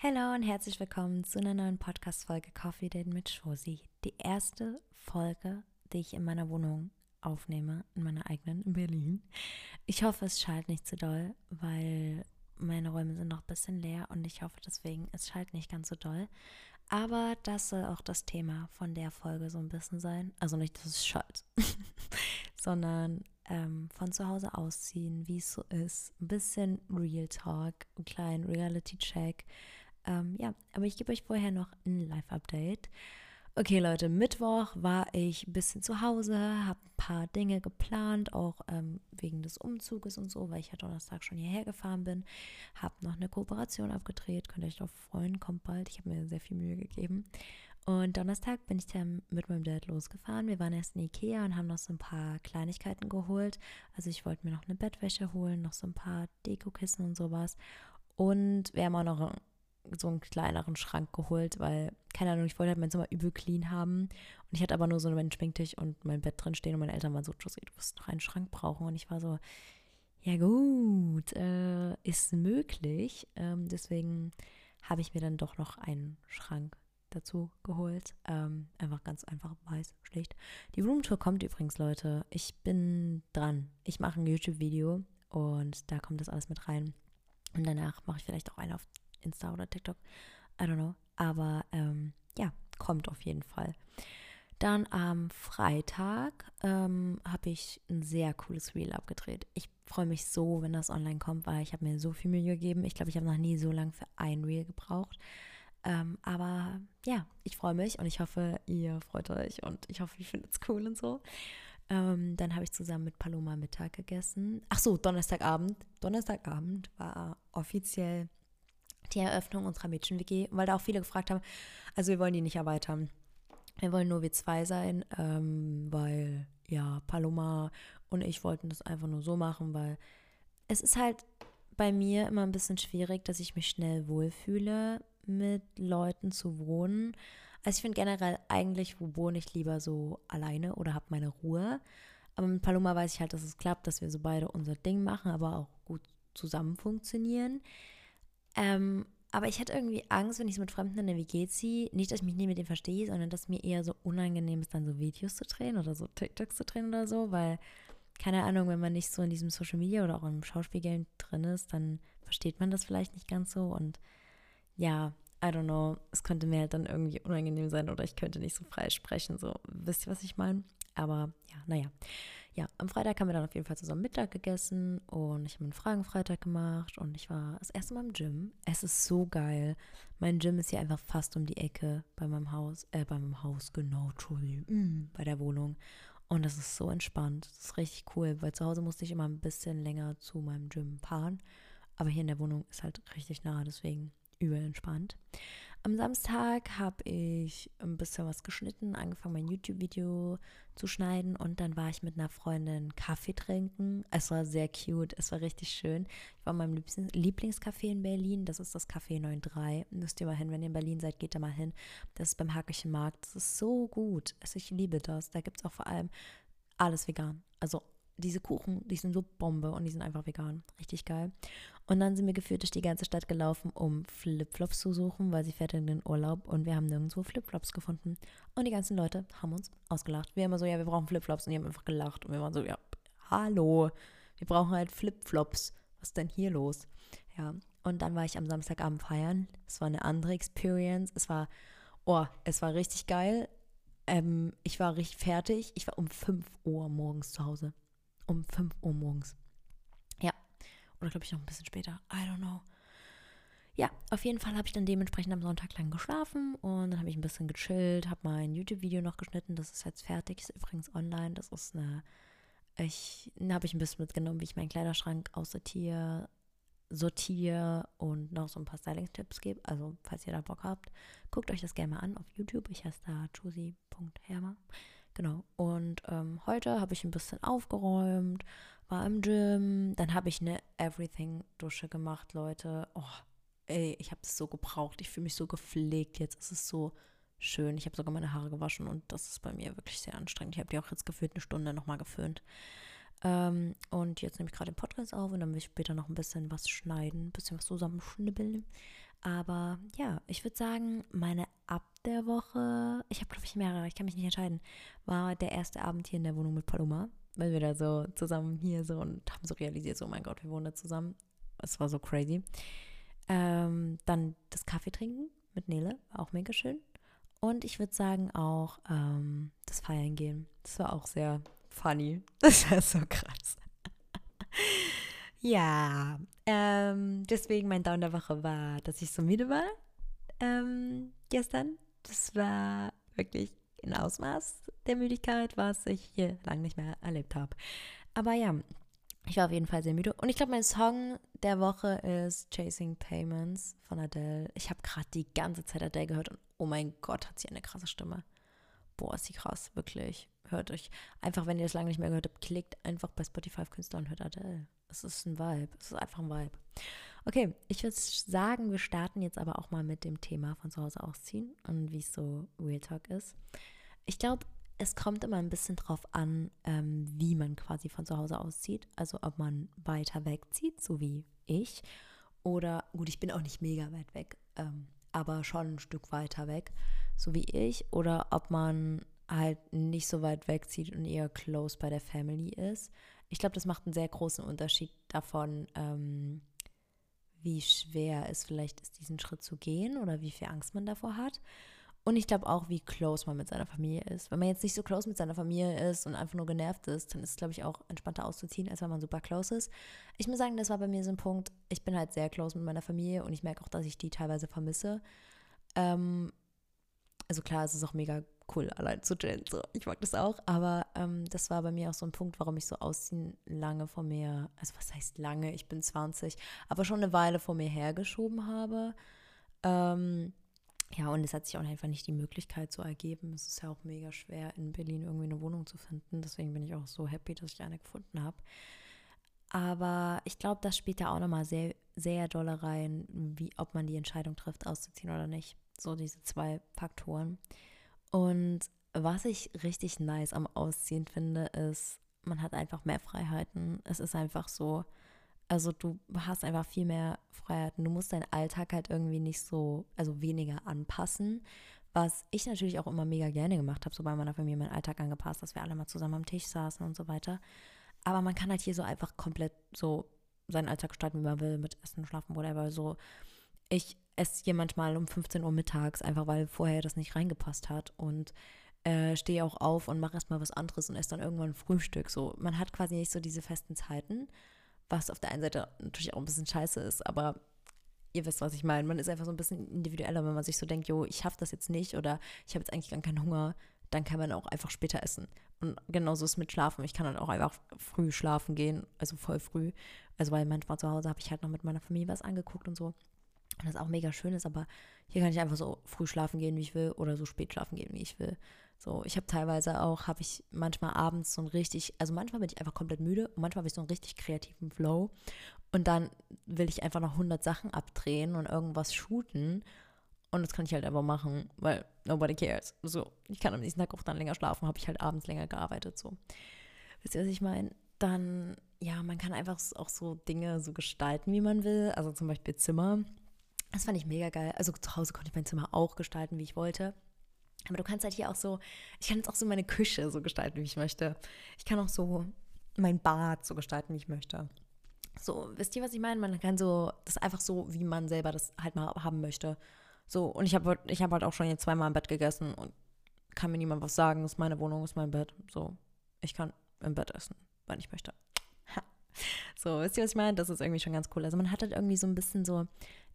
Hallo und herzlich willkommen zu einer neuen Podcast-Folge Coffee Date mit Josie. Die erste Folge, die ich in meiner Wohnung aufnehme, in meiner eigenen in Berlin. Ich hoffe, es schallt nicht zu doll, weil meine Räume sind noch ein bisschen leer und ich hoffe deswegen, es schallt nicht ganz so doll. Aber das soll auch das Thema von der Folge so ein bisschen sein. Also nicht, dass es schallt, sondern ähm, von zu Hause ausziehen, wie es so ist. Ein bisschen Real Talk, einen kleinen Reality-Check ähm, ja, aber ich gebe euch vorher noch ein Live-Update. Okay, Leute, Mittwoch war ich ein bisschen zu Hause, habe ein paar Dinge geplant, auch ähm, wegen des Umzuges und so, weil ich ja Donnerstag schon hierher gefahren bin. Habe noch eine Kooperation abgedreht, könnt ihr euch darauf freuen, kommt bald. Ich habe mir sehr viel Mühe gegeben. Und Donnerstag bin ich dann mit meinem Dad losgefahren. Wir waren erst in Ikea und haben noch so ein paar Kleinigkeiten geholt. Also ich wollte mir noch eine Bettwäsche holen, noch so ein paar Dekokissen und sowas. Und wir haben auch noch so einen kleineren Schrank geholt, weil, keine Ahnung, ich wollte halt mein Zimmer übel clean haben. Und ich hatte aber nur so einen Schminktisch und mein Bett drin stehen und meine Eltern waren so, Josie, du wirst noch einen Schrank brauchen. Und ich war so, ja gut, äh, ist möglich. Ähm, deswegen habe ich mir dann doch noch einen Schrank dazu geholt. Ähm, einfach ganz einfach weiß, schlicht. Die Roomtour kommt übrigens, Leute. Ich bin dran. Ich mache ein YouTube-Video und da kommt das alles mit rein. Und danach mache ich vielleicht auch einen auf Insta oder TikTok. I don't know. Aber ähm, ja, kommt auf jeden Fall. Dann am Freitag ähm, habe ich ein sehr cooles Reel abgedreht. Ich freue mich so, wenn das online kommt, weil ich habe mir so viel Mühe gegeben. Ich glaube, ich habe noch nie so lange für ein Reel gebraucht. Ähm, aber ja, ich freue mich und ich hoffe, ihr freut euch und ich hoffe, ihr findet es cool und so. Ähm, dann habe ich zusammen mit Paloma Mittag gegessen. Ach so, Donnerstagabend. Donnerstagabend war offiziell die Eröffnung unserer Mädchen-WG, weil da auch viele gefragt haben, also wir wollen die nicht erweitern. Wir wollen nur wir zwei sein, ähm, weil ja, Paloma und ich wollten das einfach nur so machen, weil es ist halt bei mir immer ein bisschen schwierig, dass ich mich schnell wohlfühle, mit Leuten zu wohnen. Also ich finde generell eigentlich, wo wohne ich lieber so alleine oder habe meine Ruhe. Aber mit Paloma weiß ich halt, dass es klappt, dass wir so beide unser Ding machen, aber auch gut zusammen funktionieren. Ähm, aber ich hatte irgendwie Angst, wenn ich so mit Fremden in der WG ziehe, nicht, dass ich mich nie mit denen verstehe, sondern dass mir eher so unangenehm ist, dann so Videos zu drehen oder so TikToks zu drehen oder so, weil, keine Ahnung, wenn man nicht so in diesem Social Media oder auch im Schauspielgame drin ist, dann versteht man das vielleicht nicht ganz so. Und ja, I don't know, es könnte mir halt dann irgendwie unangenehm sein oder ich könnte nicht so frei sprechen, so, wisst ihr, was ich meine? Aber ja, naja ja, am Freitag haben wir dann auf jeden Fall zusammen Mittag gegessen und ich habe einen Fragenfreitag gemacht und ich war das erste Mal im Gym. Es ist so geil. Mein Gym ist hier einfach fast um die Ecke bei meinem Haus, äh, bei meinem Haus, genau, Entschuldigung, mm, bei der Wohnung. Und das ist so entspannt. Das ist richtig cool, weil zu Hause musste ich immer ein bisschen länger zu meinem Gym fahren. Aber hier in der Wohnung ist halt richtig nah, deswegen übel entspannt. Am Samstag habe ich ein bisschen was geschnitten, angefangen mein YouTube-Video zu schneiden und dann war ich mit einer Freundin Kaffee trinken. Es war sehr cute, es war richtig schön. Ich war in meinem Lieblingscafé in Berlin, das ist das Café 93. Müsst ihr mal hin, wenn ihr in Berlin seid, geht da mal hin. Das ist beim Hackischen Markt. Das ist so gut. Also ich liebe das. Da gibt es auch vor allem alles vegan. Also diese Kuchen, die sind so Bombe und die sind einfach vegan. Richtig geil. Und dann sind wir gefühlt durch die ganze Stadt gelaufen, um Flipflops zu suchen, weil sie fährt in den Urlaub und wir haben nirgendwo Flipflops gefunden. Und die ganzen Leute haben uns ausgelacht. Wir immer so, ja, wir brauchen Flipflops und die haben einfach gelacht. Und wir waren so, ja, hallo, wir brauchen halt Flipflops. Was ist denn hier los? Ja, und dann war ich am Samstagabend feiern. Es war eine andere Experience. Es war, oh, es war richtig geil. Ähm, ich war richtig fertig. Ich war um 5 Uhr morgens zu Hause. Um 5 Uhr morgens. Oder glaube ich noch ein bisschen später. I don't know. Ja, auf jeden Fall habe ich dann dementsprechend am Sonntag lang geschlafen und dann habe ich ein bisschen gechillt, habe mein YouTube-Video noch geschnitten. Das ist jetzt fertig, ist übrigens online. Das ist eine. Ich habe ich ein bisschen mitgenommen, wie ich meinen Kleiderschrank aussortiere, sortiere und noch so ein paar Styling-Tipps gebe. Also, falls ihr da Bock habt, guckt euch das gerne mal an auf YouTube. Ich heiße da josie.hermer. Genau. Und ähm, heute habe ich ein bisschen aufgeräumt, war im Gym. Dann habe ich eine Everything-Dusche gemacht, Leute. Oh, ey, ich habe es so gebraucht. Ich fühle mich so gepflegt jetzt. Es ist so schön. Ich habe sogar meine Haare gewaschen und das ist bei mir wirklich sehr anstrengend. Ich habe die auch jetzt gefühlt eine Stunde nochmal geföhnt. Ähm, und jetzt nehme ich gerade den Podcast auf und dann will ich später noch ein bisschen was schneiden, ein bisschen was zusammenschnibbeln. Aber ja, ich würde sagen, meine ab der Woche, ich habe glaube ich mehrere, ich kann mich nicht entscheiden, war der erste Abend hier in der Wohnung mit Paloma, weil wir da so zusammen hier so und haben so realisiert, so oh mein Gott, wir wohnen da zusammen. Es war so crazy. Ähm, dann das Kaffee trinken mit Nele, war auch mega schön. Und ich würde sagen auch ähm, das Feiern gehen. Das war auch sehr funny. Das war so krass. Ja, ähm, deswegen mein Down der Woche war, dass ich so müde war ähm, gestern. Das war wirklich ein Ausmaß der Müdigkeit, was ich hier lange nicht mehr erlebt habe. Aber ja, ich war auf jeden Fall sehr müde. Und ich glaube, mein Song der Woche ist Chasing Payments von Adele. Ich habe gerade die ganze Zeit Adele gehört und oh mein Gott, hat sie eine krasse Stimme. Boah, ist sie krass, wirklich. Hört euch. Einfach, wenn ihr das lange nicht mehr gehört habt, klickt einfach bei Spotify auf Künstler und hört Adele. Es ist ein Vibe. Es ist einfach ein Vibe. Okay, ich würde sagen, wir starten jetzt aber auch mal mit dem Thema von zu Hause ausziehen und wie es so Real Talk ist. Ich glaube, es kommt immer ein bisschen drauf an, ähm, wie man quasi von zu Hause auszieht. Also ob man weiter wegzieht, so wie ich. Oder, gut, ich bin auch nicht mega weit weg, ähm, aber schon ein Stück weiter weg, so wie ich. Oder ob man halt nicht so weit wegzieht und eher close bei der Family ist. Ich glaube, das macht einen sehr großen Unterschied davon, ähm, wie schwer es vielleicht ist, diesen Schritt zu gehen oder wie viel Angst man davor hat. Und ich glaube auch, wie close man mit seiner Familie ist. Wenn man jetzt nicht so close mit seiner Familie ist und einfach nur genervt ist, dann ist es, glaube ich, auch entspannter auszuziehen, als wenn man super close ist. Ich muss sagen, das war bei mir so ein Punkt. Ich bin halt sehr close mit meiner Familie und ich merke auch, dass ich die teilweise vermisse. Ähm, also klar, es ist auch mega cool, allein zu chillen. So, ich mag das auch. Aber ähm, das war bei mir auch so ein Punkt, warum ich so ausziehen lange vor mir, also was heißt lange, ich bin 20, aber schon eine Weile vor mir hergeschoben habe. Ähm, ja, und es hat sich auch einfach nicht die Möglichkeit so ergeben. Es ist ja auch mega schwer, in Berlin irgendwie eine Wohnung zu finden. Deswegen bin ich auch so happy, dass ich eine gefunden habe. Aber ich glaube, das spielt ja auch nochmal sehr, sehr doll rein, wie, ob man die Entscheidung trifft, auszuziehen oder nicht. So diese zwei Faktoren. Und was ich richtig nice am Ausziehen finde, ist, man hat einfach mehr Freiheiten. Es ist einfach so, also du hast einfach viel mehr Freiheiten. Du musst deinen Alltag halt irgendwie nicht so, also weniger anpassen. Was ich natürlich auch immer mega gerne gemacht habe, so bei meiner Familie meinen Alltag angepasst, dass wir alle mal zusammen am Tisch saßen und so weiter. Aber man kann halt hier so einfach komplett so seinen Alltag gestalten, wie man will, mit Essen, Schlafen, whatever. So, ich esse hier manchmal um 15 Uhr mittags, einfach weil vorher das nicht reingepasst hat. Und äh, stehe auch auf und mache erstmal was anderes und esse dann irgendwann Frühstück. So, man hat quasi nicht so diese festen Zeiten was auf der einen Seite natürlich auch ein bisschen scheiße ist, aber ihr wisst, was ich meine. Man ist einfach so ein bisschen individueller, wenn man sich so denkt, jo, ich schaffe das jetzt nicht oder ich habe jetzt eigentlich gar keinen Hunger, dann kann man auch einfach später essen. Und genauso ist mit Schlafen. Ich kann dann auch einfach früh schlafen gehen, also voll früh. Also weil manchmal zu Hause habe ich halt noch mit meiner Familie was angeguckt und so. Und das auch mega schön ist, aber hier kann ich einfach so früh schlafen gehen, wie ich will, oder so spät schlafen gehen, wie ich will. So, ich habe teilweise auch, habe ich manchmal abends so ein richtig, also manchmal bin ich einfach komplett müde und manchmal habe ich so einen richtig kreativen Flow. Und dann will ich einfach noch 100 Sachen abdrehen und irgendwas shooten. Und das kann ich halt einfach machen, weil nobody cares. So, ich kann am nächsten Tag auch dann länger schlafen, habe ich halt abends länger gearbeitet. So, wisst ihr, was ich meine? Dann, ja, man kann einfach auch so Dinge so gestalten, wie man will. Also zum Beispiel Zimmer. Das fand ich mega geil. Also zu Hause konnte ich mein Zimmer auch gestalten, wie ich wollte. Aber du kannst halt hier auch so, ich kann jetzt auch so meine Küche so gestalten, wie ich möchte. Ich kann auch so mein Bad so gestalten, wie ich möchte. So, wisst ihr, was ich meine? Man kann so, das einfach so, wie man selber das halt mal haben möchte. So, und ich habe ich hab halt auch schon jetzt zweimal im Bett gegessen und kann mir niemand was sagen. Das ist meine Wohnung, das ist mein Bett. So, ich kann im Bett essen, wenn ich möchte. So, wisst ihr, was ich meine? Das ist irgendwie schon ganz cool. Also man hat halt irgendwie so ein bisschen so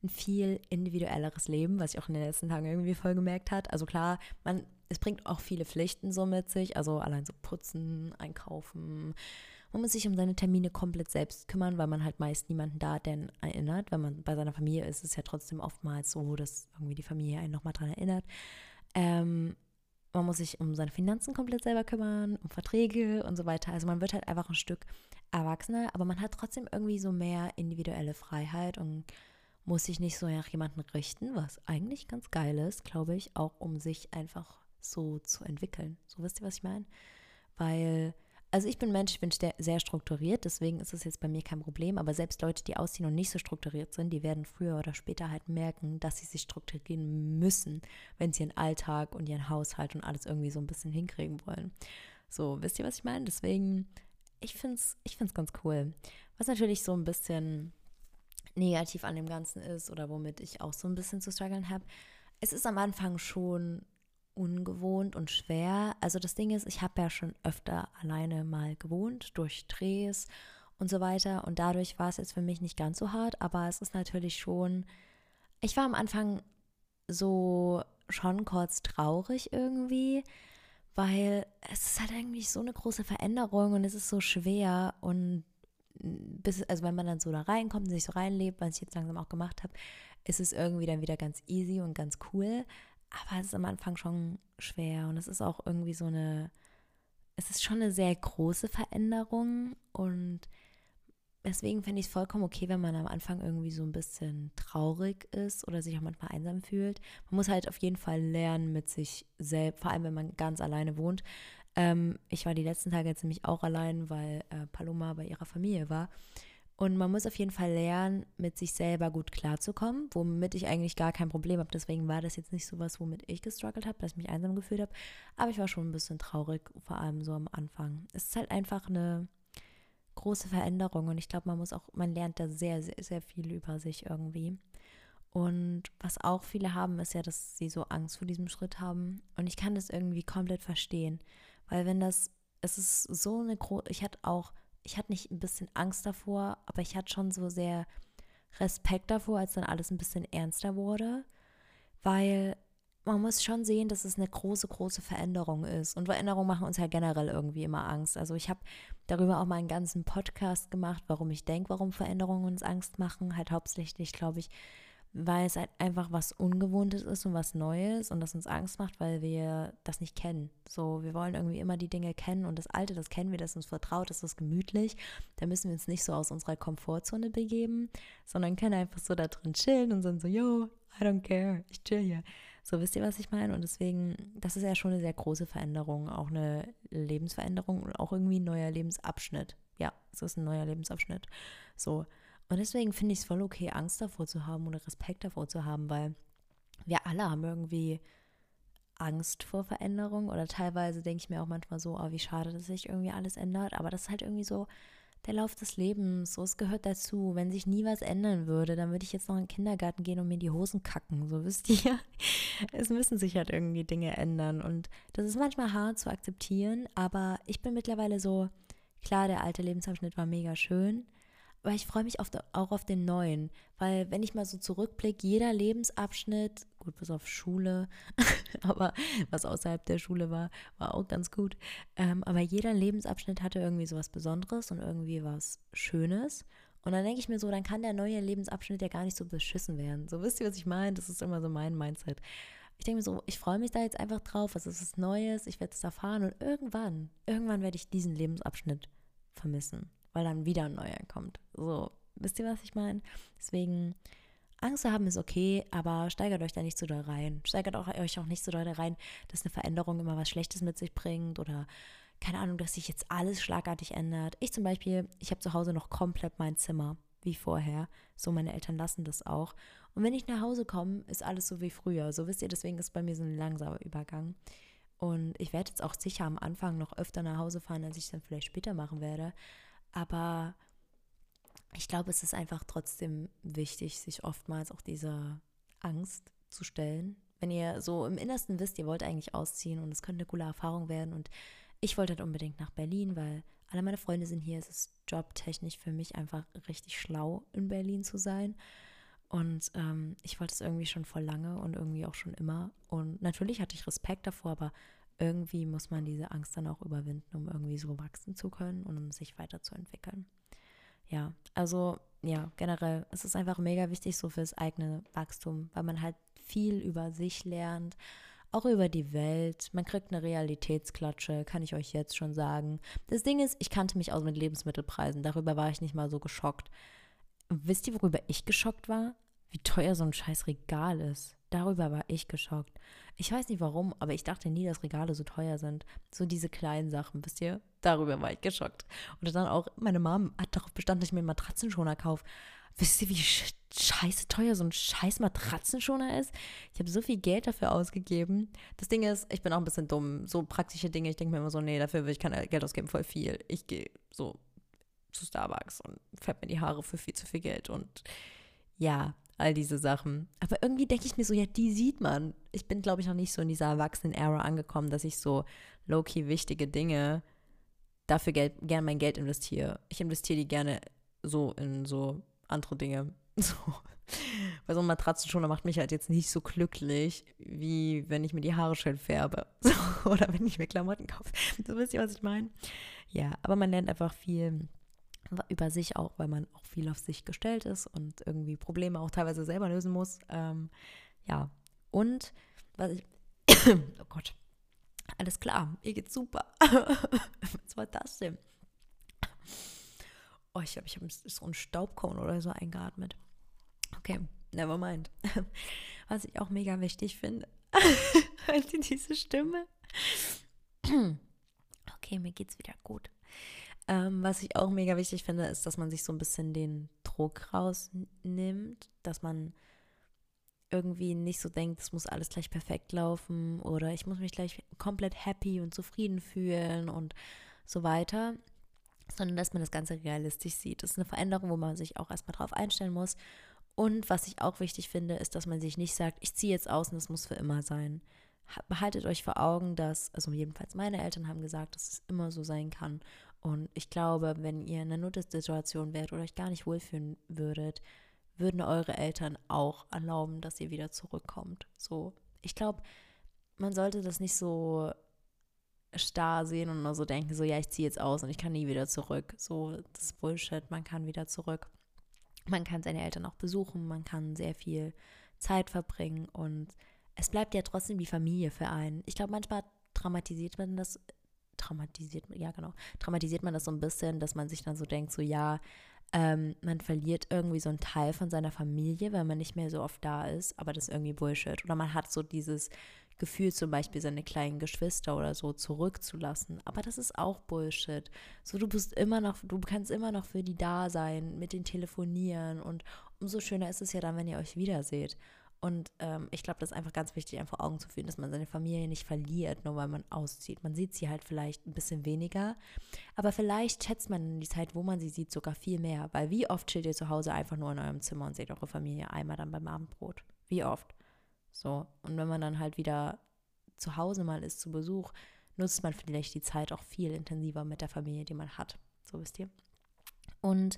ein viel individuelleres Leben, was ich auch in den letzten Tagen irgendwie voll gemerkt hat. Also klar, man, es bringt auch viele Pflichten so mit sich, also allein so putzen, einkaufen. Man muss sich um seine Termine komplett selbst kümmern, weil man halt meist niemanden da hat, erinnert. Wenn man bei seiner Familie ist, ist es ja trotzdem oftmals so, dass irgendwie die Familie einen nochmal dran erinnert. Ähm, man muss sich um seine Finanzen komplett selber kümmern, um Verträge und so weiter. Also man wird halt einfach ein Stück erwachsener, aber man hat trotzdem irgendwie so mehr individuelle Freiheit und muss sich nicht so nach jemanden richten, was eigentlich ganz geil ist, glaube ich, auch um sich einfach so zu entwickeln. So wisst ihr, was ich meine? Weil also ich bin Mensch, ich bin sehr strukturiert, deswegen ist es jetzt bei mir kein Problem. Aber selbst Leute, die ausziehen und nicht so strukturiert sind, die werden früher oder später halt merken, dass sie sich strukturieren müssen, wenn sie ihren Alltag und ihren Haushalt und alles irgendwie so ein bisschen hinkriegen wollen. So, wisst ihr, was ich meine? Deswegen, ich finde es ich find's ganz cool. Was natürlich so ein bisschen negativ an dem Ganzen ist oder womit ich auch so ein bisschen zu strugglen habe, es ist am Anfang schon ungewohnt und schwer. Also das Ding ist, ich habe ja schon öfter alleine mal gewohnt durch Drehs und so weiter und dadurch war es jetzt für mich nicht ganz so hart, aber es ist natürlich schon, ich war am Anfang so schon kurz traurig irgendwie, weil es ist halt irgendwie so eine große Veränderung und es ist so schwer und bis, also wenn man dann so da reinkommt und sich so reinlebt, was ich jetzt langsam auch gemacht habe, ist es irgendwie dann wieder ganz easy und ganz cool. Aber es ist am Anfang schon schwer und es ist auch irgendwie so eine, es ist schon eine sehr große Veränderung und deswegen finde ich es vollkommen okay, wenn man am Anfang irgendwie so ein bisschen traurig ist oder sich auch manchmal einsam fühlt. Man muss halt auf jeden Fall lernen mit sich selbst, vor allem wenn man ganz alleine wohnt. Ähm, ich war die letzten Tage jetzt nämlich auch allein, weil äh, Paloma bei ihrer Familie war. Und man muss auf jeden Fall lernen, mit sich selber gut klarzukommen, womit ich eigentlich gar kein Problem habe. Deswegen war das jetzt nicht so was, womit ich gestruggelt habe, dass ich mich einsam gefühlt habe. Aber ich war schon ein bisschen traurig, vor allem so am Anfang. Es ist halt einfach eine große Veränderung und ich glaube, man muss auch, man lernt da sehr, sehr, sehr viel über sich irgendwie. Und was auch viele haben, ist ja, dass sie so Angst vor diesem Schritt haben. Und ich kann das irgendwie komplett verstehen. Weil wenn das, es ist so eine große, ich hatte auch ich hatte nicht ein bisschen Angst davor, aber ich hatte schon so sehr Respekt davor, als dann alles ein bisschen ernster wurde, weil man muss schon sehen, dass es eine große, große Veränderung ist. Und Veränderungen machen uns ja generell irgendwie immer Angst. Also ich habe darüber auch mal einen ganzen Podcast gemacht, warum ich denke, warum Veränderungen uns Angst machen. Halt hauptsächlich, glaube ich, weil es halt einfach was Ungewohntes ist und was Neues und das uns Angst macht, weil wir das nicht kennen. So, wir wollen irgendwie immer die Dinge kennen und das Alte, das kennen wir, das ist uns vertraut, das ist gemütlich. Da müssen wir uns nicht so aus unserer Komfortzone begeben, sondern können einfach so da drin chillen und sind so, yo, I don't care, ich chill hier. So, wisst ihr, was ich meine? Und deswegen, das ist ja schon eine sehr große Veränderung, auch eine Lebensveränderung und auch irgendwie ein neuer Lebensabschnitt. Ja, es ist ein neuer Lebensabschnitt. So, und deswegen finde ich es voll okay, Angst davor zu haben oder Respekt davor zu haben, weil wir alle haben irgendwie Angst vor Veränderung oder teilweise denke ich mir auch manchmal so, oh, wie schade, dass sich irgendwie alles ändert. Aber das ist halt irgendwie so der Lauf des Lebens, so es gehört dazu. Wenn sich nie was ändern würde, dann würde ich jetzt noch in den Kindergarten gehen und mir die Hosen kacken, so wisst ihr. Es müssen sich halt irgendwie Dinge ändern und das ist manchmal hart zu akzeptieren, aber ich bin mittlerweile so, klar, der alte Lebensabschnitt war mega schön, aber ich freue mich auf de, auch auf den neuen, weil wenn ich mal so zurückblicke, jeder Lebensabschnitt, gut bis auf Schule, aber was außerhalb der Schule war, war auch ganz gut. Ähm, aber jeder Lebensabschnitt hatte irgendwie so was Besonderes und irgendwie was Schönes. Und dann denke ich mir so, dann kann der neue Lebensabschnitt ja gar nicht so beschissen werden. So wisst ihr, was ich meine? Das ist immer so mein Mindset. Ich denke mir so, ich freue mich da jetzt einfach drauf. Es ist was Neues, ich werde es erfahren und irgendwann, irgendwann werde ich diesen Lebensabschnitt vermissen weil dann wieder ein neuer kommt. So, wisst ihr, was ich meine? Deswegen, Angst zu haben ist okay, aber steigert euch da nicht so doll rein. Steigert auch, euch auch nicht so doll rein, dass eine Veränderung immer was Schlechtes mit sich bringt oder keine Ahnung, dass sich jetzt alles schlagartig ändert. Ich zum Beispiel, ich habe zu Hause noch komplett mein Zimmer, wie vorher. So, meine Eltern lassen das auch. Und wenn ich nach Hause komme, ist alles so wie früher. So wisst ihr, deswegen ist bei mir so ein langsamer Übergang. Und ich werde jetzt auch sicher am Anfang noch öfter nach Hause fahren, als ich es dann vielleicht später machen werde. Aber ich glaube, es ist einfach trotzdem wichtig, sich oftmals auch dieser Angst zu stellen. Wenn ihr so im Innersten wisst, ihr wollt eigentlich ausziehen und es könnte eine coole Erfahrung werden und ich wollte halt unbedingt nach Berlin, weil alle meine Freunde sind hier. Es ist jobtechnisch für mich einfach richtig schlau, in Berlin zu sein. Und ähm, ich wollte es irgendwie schon voll lange und irgendwie auch schon immer. Und natürlich hatte ich Respekt davor, aber irgendwie muss man diese Angst dann auch überwinden, um irgendwie so wachsen zu können und um sich weiterzuentwickeln. Ja, also ja, generell, es ist einfach mega wichtig so fürs eigene Wachstum, weil man halt viel über sich lernt, auch über die Welt. Man kriegt eine Realitätsklatsche, kann ich euch jetzt schon sagen. Das Ding ist, ich kannte mich aus mit Lebensmittelpreisen, darüber war ich nicht mal so geschockt. Wisst ihr, worüber ich geschockt war? Wie teuer so ein scheiß Regal ist. Darüber war ich geschockt. Ich weiß nicht warum, aber ich dachte nie, dass Regale so teuer sind. So diese kleinen Sachen, wisst ihr? Darüber war ich geschockt. Und dann auch, meine Mom hat darauf bestanden, dass ich mir einen Matratzenschoner kaufe. Wisst ihr, wie scheiße teuer so ein scheiß Matratzenschoner ist? Ich habe so viel Geld dafür ausgegeben. Das Ding ist, ich bin auch ein bisschen dumm. So praktische Dinge, ich denke mir immer so, nee, dafür will ich kein Geld ausgeben, voll viel. Ich gehe so zu Starbucks und färbe mir die Haare für viel zu viel Geld und ja, all diese Sachen. Aber irgendwie denke ich mir so, ja, die sieht man. Ich bin, glaube ich, noch nicht so in dieser Erwachsenen-Era angekommen, dass ich so low-key wichtige Dinge dafür Geld, gerne mein Geld investiere. Ich investiere die gerne so in so andere Dinge. So. Weil so ein Matratzenschoner macht mich halt jetzt nicht so glücklich, wie wenn ich mir die Haare schön färbe. So. Oder wenn ich mir Klamotten kaufe. So wisst ihr, was ich meine? Ja, aber man lernt einfach viel über sich auch, weil man auch viel auf sich gestellt ist und irgendwie Probleme auch teilweise selber lösen muss. Ähm, ja, und was ich, oh Gott, alles klar, mir geht's super. was war das denn? Oh, ich glaube, ich habe so einen Staubkorn oder so eingeatmet. Okay, never mind. Was ich auch mega wichtig finde, hört diese Stimme? okay, mir geht's wieder gut. Ähm, was ich auch mega wichtig finde, ist, dass man sich so ein bisschen den Druck rausnimmt, dass man irgendwie nicht so denkt, es muss alles gleich perfekt laufen oder ich muss mich gleich komplett happy und zufrieden fühlen und so weiter, sondern dass man das Ganze realistisch sieht. Das ist eine Veränderung, wo man sich auch erstmal drauf einstellen muss. Und was ich auch wichtig finde, ist, dass man sich nicht sagt, ich ziehe jetzt aus und es muss für immer sein. Behaltet euch vor Augen, dass, also jedenfalls meine Eltern haben gesagt, dass es immer so sein kann. Und ich glaube, wenn ihr in einer Notsituation wärt oder euch gar nicht wohlfühlen würdet, würden eure Eltern auch erlauben, dass ihr wieder zurückkommt. So, ich glaube, man sollte das nicht so starr sehen und nur so denken, so ja, ich ziehe jetzt aus und ich kann nie wieder zurück. So, das ist Bullshit, man kann wieder zurück. Man kann seine Eltern auch besuchen, man kann sehr viel Zeit verbringen und es bleibt ja trotzdem die Familie für einen. Ich glaube, manchmal dramatisiert man das traumatisiert, ja genau, traumatisiert man das so ein bisschen, dass man sich dann so denkt, so ja, ähm, man verliert irgendwie so einen Teil von seiner Familie, weil man nicht mehr so oft da ist, aber das ist irgendwie Bullshit. Oder man hat so dieses Gefühl, zum Beispiel seine kleinen Geschwister oder so zurückzulassen. Aber das ist auch Bullshit. So, du bist immer noch, du kannst immer noch für die da sein, mit denen telefonieren und umso schöner ist es ja dann, wenn ihr euch wiederseht. Und ähm, ich glaube, das ist einfach ganz wichtig, einfach Augen zu führen, dass man seine Familie nicht verliert, nur weil man auszieht. Man sieht sie halt vielleicht ein bisschen weniger, aber vielleicht schätzt man die Zeit, wo man sie sieht, sogar viel mehr. Weil wie oft chillt ihr zu Hause einfach nur in eurem Zimmer und seht eure Familie einmal dann beim Abendbrot? Wie oft? So. Und wenn man dann halt wieder zu Hause mal ist zu Besuch, nutzt man vielleicht die Zeit auch viel intensiver mit der Familie, die man hat. So wisst ihr. Und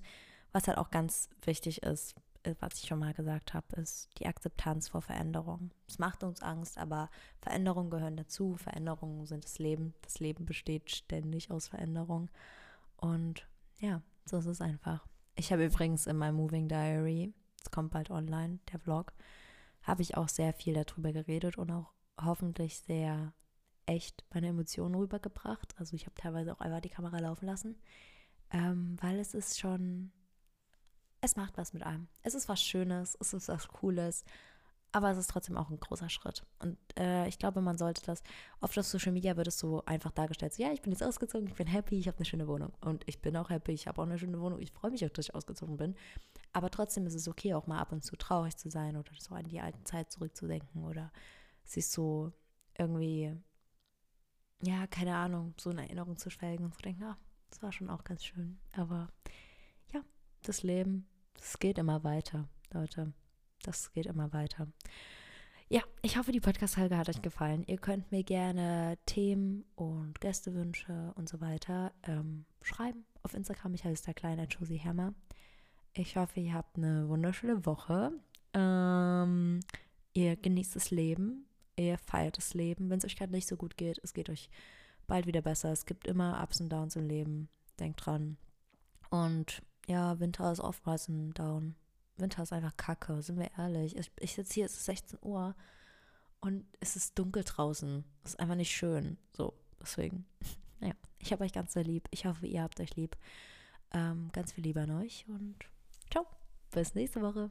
was halt auch ganz wichtig ist, was ich schon mal gesagt habe, ist die Akzeptanz vor Veränderung. Es macht uns Angst, aber Veränderungen gehören dazu. Veränderungen sind das Leben. Das Leben besteht ständig aus Veränderung. Und ja, so ist es einfach. Ich habe übrigens in meinem Moving Diary, es kommt bald online, der Vlog, habe ich auch sehr viel darüber geredet und auch hoffentlich sehr echt meine Emotionen rübergebracht. Also ich habe teilweise auch einfach die Kamera laufen lassen, ähm, weil es ist schon es macht was mit einem. Es ist was Schönes, es ist was Cooles, aber es ist trotzdem auch ein großer Schritt. Und äh, ich glaube, man sollte das, oft auf Social Media wird es so einfach dargestellt, so, ja, ich bin jetzt ausgezogen, ich bin happy, ich habe eine schöne Wohnung. Und ich bin auch happy, ich habe auch eine schöne Wohnung, ich freue mich auch, dass ich ausgezogen bin. Aber trotzdem ist es okay, auch mal ab und zu traurig zu sein oder so an die alte Zeit zurückzudenken oder sich so irgendwie, ja, keine Ahnung, so in Erinnerung zu schwelgen und zu denken, ah, das war schon auch ganz schön. Aber ja, das Leben das geht immer weiter, Leute. Das geht immer weiter. Ja, ich hoffe, die Podcast-Folge hat euch gefallen. Ihr könnt mir gerne Themen und Gästewünsche und so weiter ähm, schreiben. Auf Instagram, ich heiße der kleine Josie Hammer. Ich hoffe, ihr habt eine wunderschöne Woche. Ähm, ihr genießt das Leben. Ihr feiert das Leben. Wenn es euch gerade nicht so gut geht, es geht euch bald wieder besser. Es gibt immer Ups und Downs im Leben. Denkt dran. Und ja, Winter ist oftmals ein Down. Winter ist einfach kacke, sind wir ehrlich. Ich, ich sitze hier, es ist 16 Uhr und es ist dunkel draußen. Es ist einfach nicht schön. So, deswegen. Ja, ich habe euch ganz sehr lieb. Ich hoffe, ihr habt euch lieb. Ähm, ganz viel Liebe an euch und ciao. Bis nächste Woche.